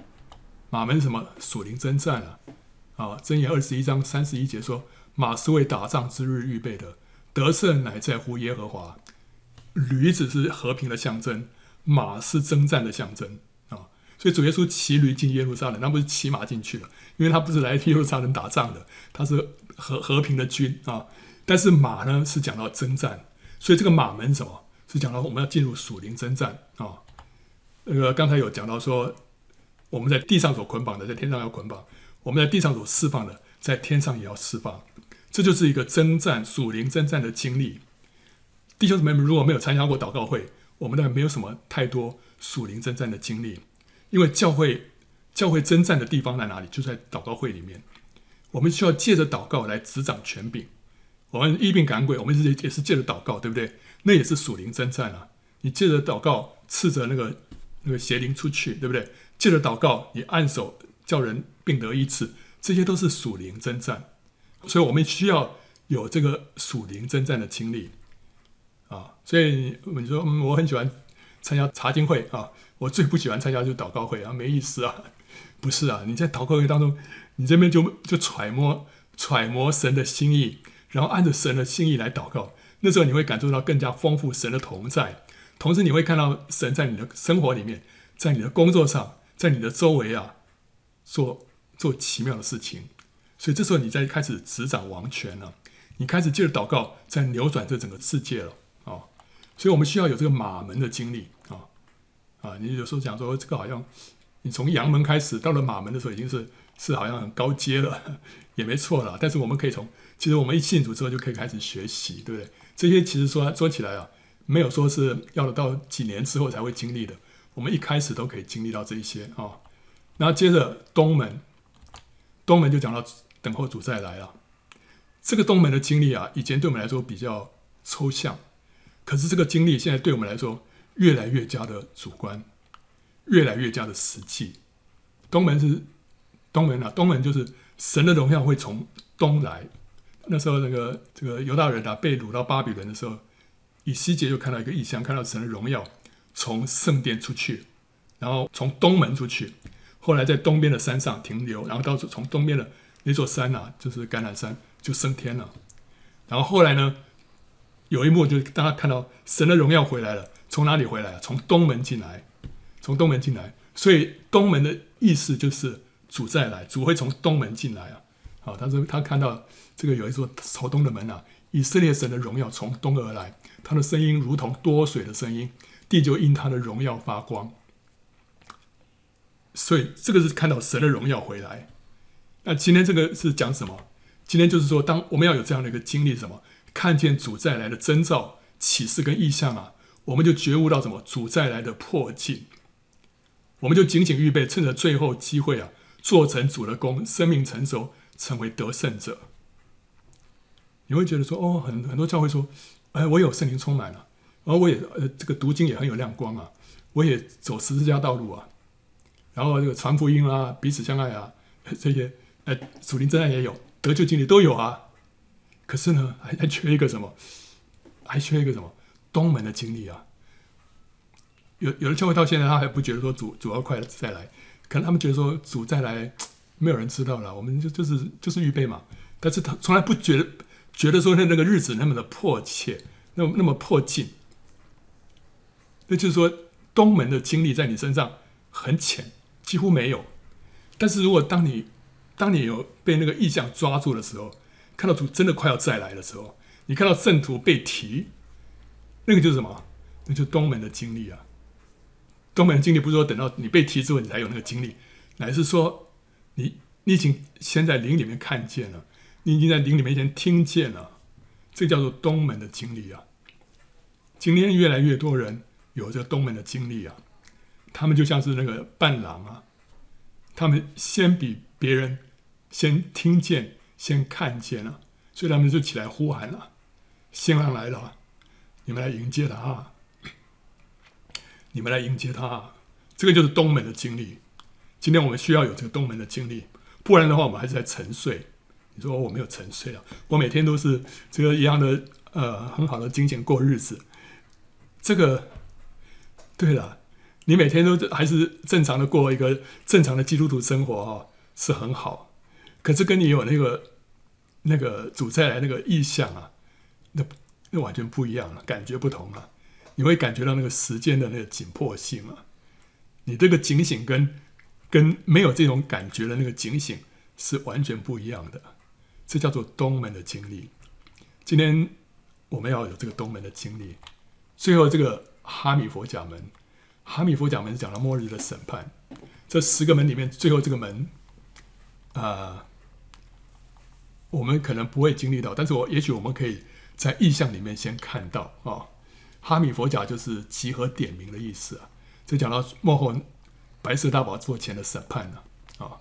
马门什么？属灵征战啊！啊，箴言二十一章三十一节说：“马是为打仗之日预备的，得胜乃在乎耶和华。”驴子是和平的象征，马是征战的象征！所以主耶稣骑驴进耶路撒冷，那不是骑马进去的，因为他不是来耶路撒冷打仗的，他是和和平的军啊。但是马呢，是讲到征战，所以这个马门什么？是讲到我们要进入属灵征战啊。那个刚才有讲到说，我们在地上所捆绑的，在天上要捆绑；我们在地上所释放的，在天上也要释放。这就是一个征战属灵征战的经历。弟兄姊妹们，如果没有参加过祷告会，我们呢没有什么太多属灵征战的经历，因为教会教会征战的地方在哪里？就在祷告会里面。我们需要借着祷告来执掌权柄。我们医病赶鬼，我们也也是借着祷告，对不对？那也是属灵征战啊！你借着祷告斥责那个。那个邪灵出去，对不对？借着祷告，你按手叫人病得医治，这些都是属灵征战。所以我们需要有这个属灵征战的经历啊。所以你说，嗯，我很喜欢参加查经会啊，我最不喜欢参加就是祷告会啊，没意思啊。不是啊，你在祷告会当中，你这边就就揣摩揣摩神的心意，然后按着神的心意来祷告，那时候你会感受到更加丰富神的同在。同时，你会看到神在你的生活里面，在你的工作上，在你的周围啊，做做奇妙的事情。所以这时候，你在开始执掌王权了。你开始借着祷告，在扭转这整个世界了！所以我们需要有这个马门的经历啊啊！你有时候讲说，这个好像你从阳门开始到了马门的时候，已经是是好像很高阶了，也没错了。但是我们可以从，其实我们一信主之后就可以开始学习，对不对？这些其实说说起来啊。没有说是要到几年之后才会经历的，我们一开始都可以经历到这一些啊、那。接着东门，东门就讲到等候主再来了。这个东门的经历啊，以前对我们来说比较抽象，可是这个经历现在对我们来说越来越加的主观，越来越加的实际。东门是东门啊，东门就是神的荣耀会从东来。那时候那个这个犹大人啊被掳到巴比伦的时候。以西结就看到一个异象，看到神的荣耀从圣殿出去，然后从东门出去，后来在东边的山上停留，然后到从东边的那座山啊，就是橄榄山，就升天了。然后后来呢，有一幕就是大家看到神的荣耀回来了，从哪里回来啊？从东门进来，从东门进来。所以东门的意思就是主再来，主会从东门进来啊。好，他说他看到这个有一座朝东的门啊，以色列神的荣耀从东而来。他的声音如同多水的声音，地就因他的荣耀发光。所以这个是看到神的荣耀回来。那今天这个是讲什么？今天就是说，当我们要有这样的一个经历，什么？看见主再来的征兆、启示跟异象啊，我们就觉悟到什么？主再来的迫近，我们就紧紧预备，趁着最后机会啊，做成主的工，生命成熟，成为得胜者。你会觉得说，哦，很很多教会说。哎，我有圣灵充满了，而我也呃这个读经也很有亮光啊，我也走十字架道路啊，然后这个传福音啊，彼此相爱啊，这些呃属灵真爱也有，得救经历都有啊。可是呢，还还缺一个什么？还缺一个什么？东门的经历啊。有有的教会到现在他还不觉得说主主要快再来，可能他们觉得说主再来没有人知道了，我们就就是就是预备嘛。但是他从来不觉得觉得说那那个日子那么的迫切，那么那么迫近。那就是说东门的经历在你身上很浅，几乎没有。但是如果当你当你有被那个意象抓住的时候，看到主真的快要再来的时候，你看到圣徒被提，那个就是什么？那就是东门的经历啊。东门的经历不是说等到你被提之后你才有那个经历，乃是说你你已经先在灵里面看见了，你已经在灵里面先听见了，这叫做东门的经历啊。今天越来越多人有这东门的经历啊，他们就像是那个伴郎啊，他们先比别人先听见。先看见了，所以他们就起来呼喊了：“新郎来了，你们来迎接他，你们来迎接他。”这个就是东门的经历。今天我们需要有这个东门的经历，不然的话，我们还是在沉睡。你说我没有沉睡啊？我每天都是这个一样的呃很好的金钱过日子。这个对了，你每天都还是正常的过一个正常的基督徒生活哈，是很好。可是跟你有那个那个主再来那个意象啊，那那完全不一样了，感觉不同了。你会感觉到那个时间的那个紧迫性啊，你这个警醒跟跟没有这种感觉的那个警醒是完全不一样的。这叫做东门的经历。今天我们要有这个东门的经历。最后这个哈米佛甲门，哈米佛甲门讲到末日的审判。这十个门里面，最后这个门啊。我们可能不会经历到，但是我也许我们可以在意象里面先看到啊、哈米佛甲就是集合点名的意思啊。就讲到末后白色大宝座前的审判呢啊、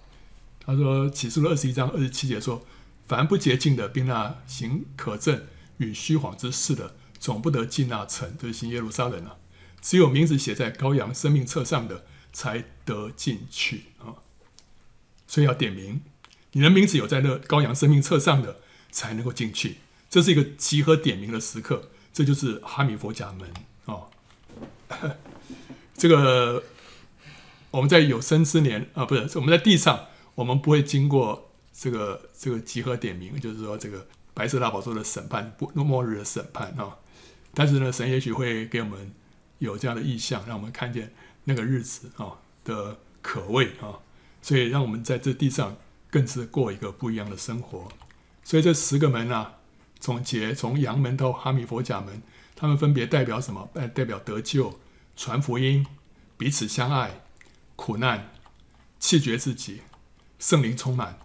他说启示录二十一章二十七节说：“凡不洁净的，并那行可憎与虚谎之事的，总不得进那城，就是新耶路撒冷啊。只有名字写在羔羊生命册上的，才得进去啊、所以要点名。”你的名字有在那羔羊生命册上的，才能够进去。这是一个集合点名的时刻，这就是哈米佛甲门哦。这个我们在有生之年啊，不是我们在地上，我们不会经过这个这个集合点名，就是说这个白色大宝座的审判，不末日的审判啊、但是呢，神也许会给我们有这样的意象，让我们看见那个日子啊、的可畏啊、所以让我们在这地上。更是过一个不一样的生活，所以这十个门啊，总结从阳门到哈米佛甲门，他们分别代表什么？代表得救、传福音、彼此相爱、苦难、弃绝自己、圣灵充满、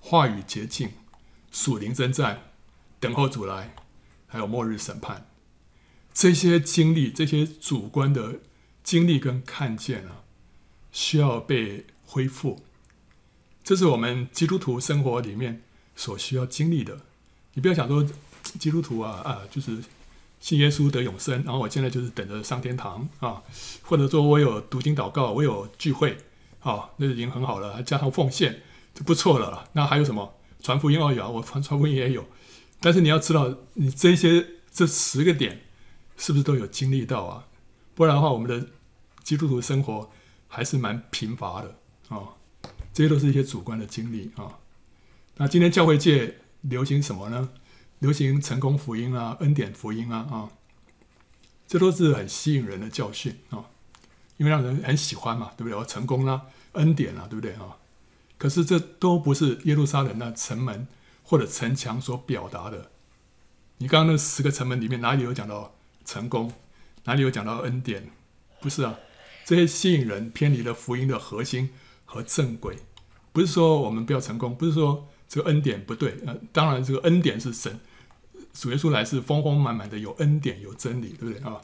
话语洁净、属灵征战、等候主来，还有末日审判。这些经历，这些主观的经历跟看见啊，需要被恢复。这是我们基督徒生活里面所需要经历的。你不要想说基督徒啊啊，就是信耶稣得永生，然后我现在就是等着上天堂啊，或者说我有读经祷告，我有聚会，啊，那已经很好了，还加上奉献就不错了。那还有什么传福音哦，有我传传福音也有。但是你要知道，你这些这十个点是不是都有经历到啊？不然的话，我们的基督徒生活还是蛮贫乏的啊。这些都是一些主观的经历啊。那今天教会界流行什么呢？流行成功福音啊，恩典福音啊啊，这都是很吸引人的教训啊，因为让人很喜欢嘛，对不对？成功啦，恩典啊，对不对啊？可是这都不是耶路撒冷那城门或者城墙所表达的。你刚刚那十个城门里面哪里有讲到成功？哪里有讲到恩典？不是啊，这些吸引人偏离了福音的核心和正轨。不是说我们不要成功，不是说这个恩典不对。呃，当然这个恩典是神主耶稣来是丰丰满满的有恩典有真理，对不对啊？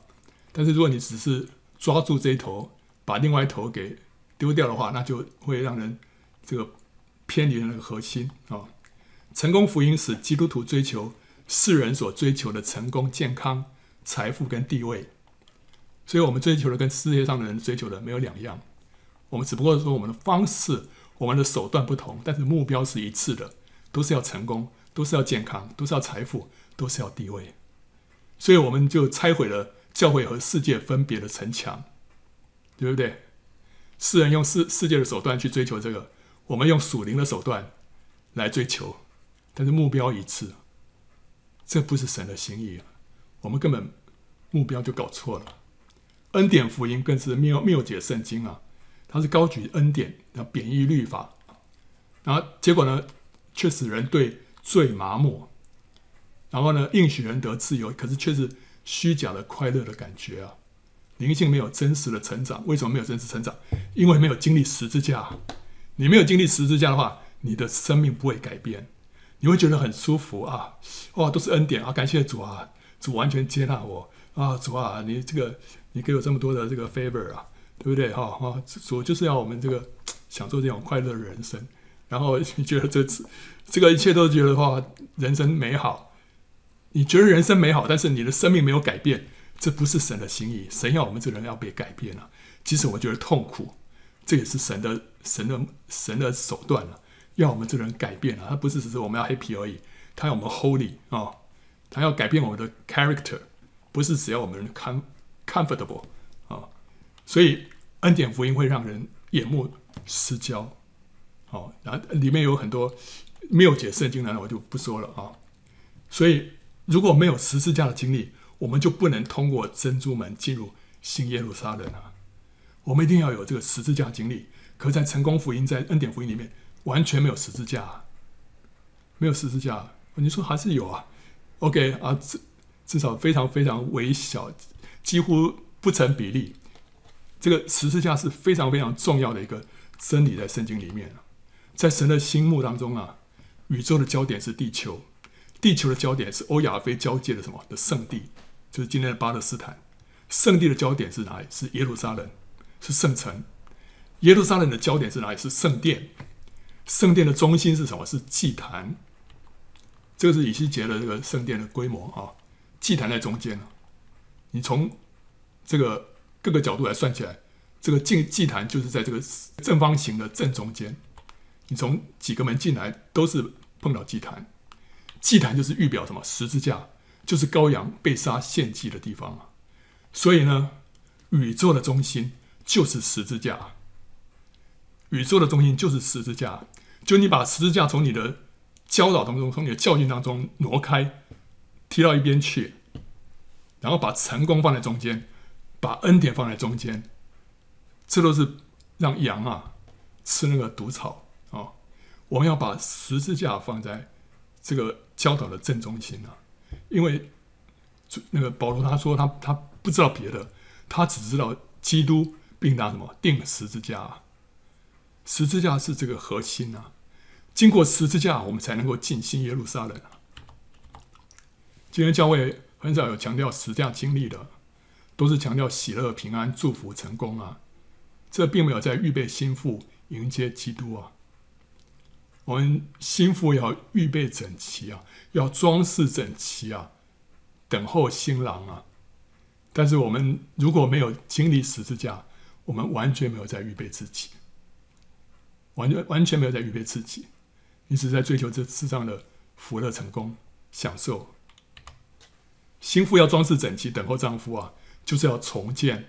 但是如果你只是抓住这一头，把另外一头给丢掉的话，那就会让人这个偏离了那个核心啊。成功福音使基督徒追求世人所追求的成功、健康、财富跟地位，所以我们追求的跟世界上的人追求的没有两样。我们只不过说我们的方式、我们的手段不同，但是目标是一致的，都是要成功，都是要健康，都是要财富，都是要地位。所以我们就拆毁了教会和世界分别的城墙，对不对？世人用世世界的手段去追求这个，我们用属灵的手段来追求，但是目标一致，这不是神的心意，我们根本目标就搞错了。恩典福音更是谬谬解圣经啊，它是高举恩典，然后贬抑律法，然后结果呢，却使人对罪麻木，然后呢，应许人得自由，可是却是虚假的快乐的感觉啊。灵性没有真实的成长，为什么没有真实成长？因为没有经历十字架。你没有经历十字架的话，你的生命不会改变。你会觉得很舒服啊，哇，都是恩典啊，感谢主啊，主完全接纳我啊，主啊，你这个你给我这么多的这个 favor 啊，对不对？哈、哈，主就是要我们这个享受这种快乐的人生。然后你 觉得这这个一切都觉得话人生美好，你觉得人生美好，但是你的生命没有改变。这不是神的心意，神要我们这个人要被改变啊！即使我觉得痛苦，这也是神的、神的、神的手段啊，要我们这个人改变啊！他不是只是我们要 happy 而已，他要我们 holy 啊、哦，他要改变我们的 character，不是只要我们 com comfortable、所以恩典福音会让人眼目失焦，哦，然后里面有很多没有解圣经的，我就不说了啊！所以如果没有十字架的经历，我们就不能通过珍珠门进入新耶路撒冷啊！我们一定要有这个十字架经历。可在成功福音、在恩典福音里面，完全没有十字架，没有十字架。你说还是有啊？OK 啊，至至少非常非常微小，几乎不成比例。这个十字架是非常非常重要的一个真理，在圣经里面，在神的心目当中啊，宇宙的焦点是地球，地球的焦点是欧亚非交界的什么的圣地。就是今天的巴勒斯坦，圣地的焦点是哪里？是耶路撒冷，是圣城。耶路撒冷的焦点是哪里？是圣殿。圣殿的中心是什么？是祭坛。这个是以西结的这个圣殿的规模啊，祭坛在中间。你从这个各个角度来算起来，这个祭祭坛就是在这个正方形的正中间。你从几个门进来都是碰到祭坛。祭坛就是预表什么？十字架。就是羔羊被杀献祭的地方啊，所以呢，宇宙的中心就是十字架。宇宙的中心就是十字架，就你把十字架从你的教导当中、从你的教训当中挪开，踢到一边去，然后把成功放在中间，把恩典放在中间，这都是让羊啊吃那个毒草啊、我们要把十字架放在这个教导的正中心啊。因为那个保罗他说他他不知道别的，他只知道基督并拿什么钉十字架，十字架是这个核心啊。经过十字架，我们才能够进新耶路撒冷。今天教会很少有强调十字架经历的，都是强调喜乐、平安、祝福、成功啊。这并没有在预备新妇迎接基督啊。我们新妇要预备整齐啊，要装饰整齐啊，等候新郎啊。但是我们如果没有经历十字架，我们完全没有在预备自己，完全完全没有在预备自己。你只是在追求这世上的福乐、成功、享受。新妇要装饰整齐，等候丈夫啊，就是要重建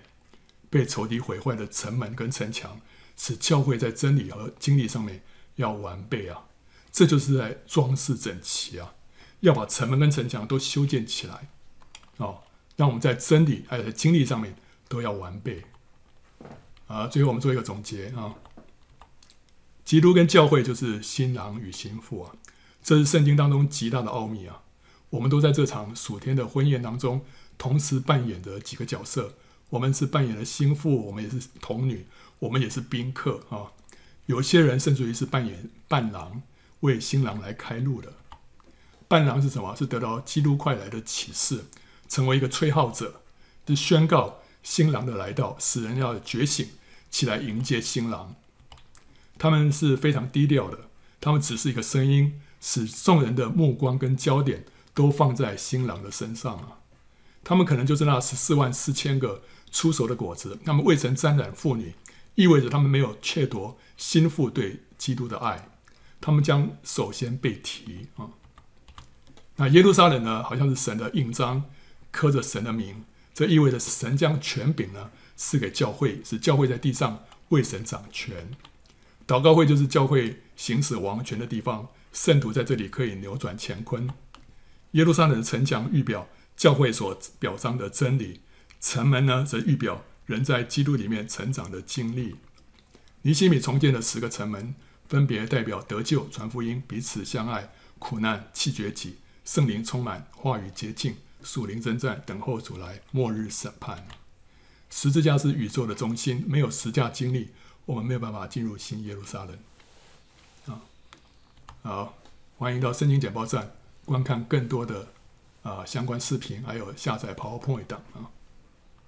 被仇敌毁坏的城门跟城墙，使教会在真理和经历上面。要完备啊，这就是在装饰整齐啊，要把城门跟城墙都修建起来哦，让我们在真理还有在经历上面都要完备啊。最后我们做一个总结啊，基督跟教会就是新郎与新妇啊，这是圣经当中极大的奥秘啊。我们都在这场属天的婚宴当中同时扮演的几个角色，我们是扮演了新妇，我们也是童女，我们也是宾客啊。有些人甚至于是扮演伴郎，为新郎来开路的。伴郎是什么？是得到基督快来的启示，成为一个吹号者，是宣告新郎的来到，使人要觉醒起来迎接新郎。他们是非常低调的，他们只是一个声音，使众人的目光跟焦点都放在新郎的身上啊。他们可能就是那十四万四千个出手的果子，那么未曾沾染妇女，意味着他们没有窃夺心腹对基督的爱，他们将首先被提啊。那耶路撒冷呢，好像是神的印章，刻着神的名，这意味着神将权柄呢赐给教会，使教会在地上为神掌权。祷告会就是教会行使王权的地方，圣徒在这里可以扭转乾坤。耶路撒冷的城墙预表教会所表彰的真理，城门呢则预表人在基督里面成长的经历。尼西米重建的十个城门，分别代表得救、传福音、彼此相爱、苦难、弃绝己。圣灵充满，话语洁净，属灵征战，等候主来，末日审判。十字架是宇宙的中心，没有十架经历，我们没有办法进入新耶路撒冷。啊，好，欢迎到圣经简报站观看更多的啊相关视频，还有下载 PowerPoint 等啊。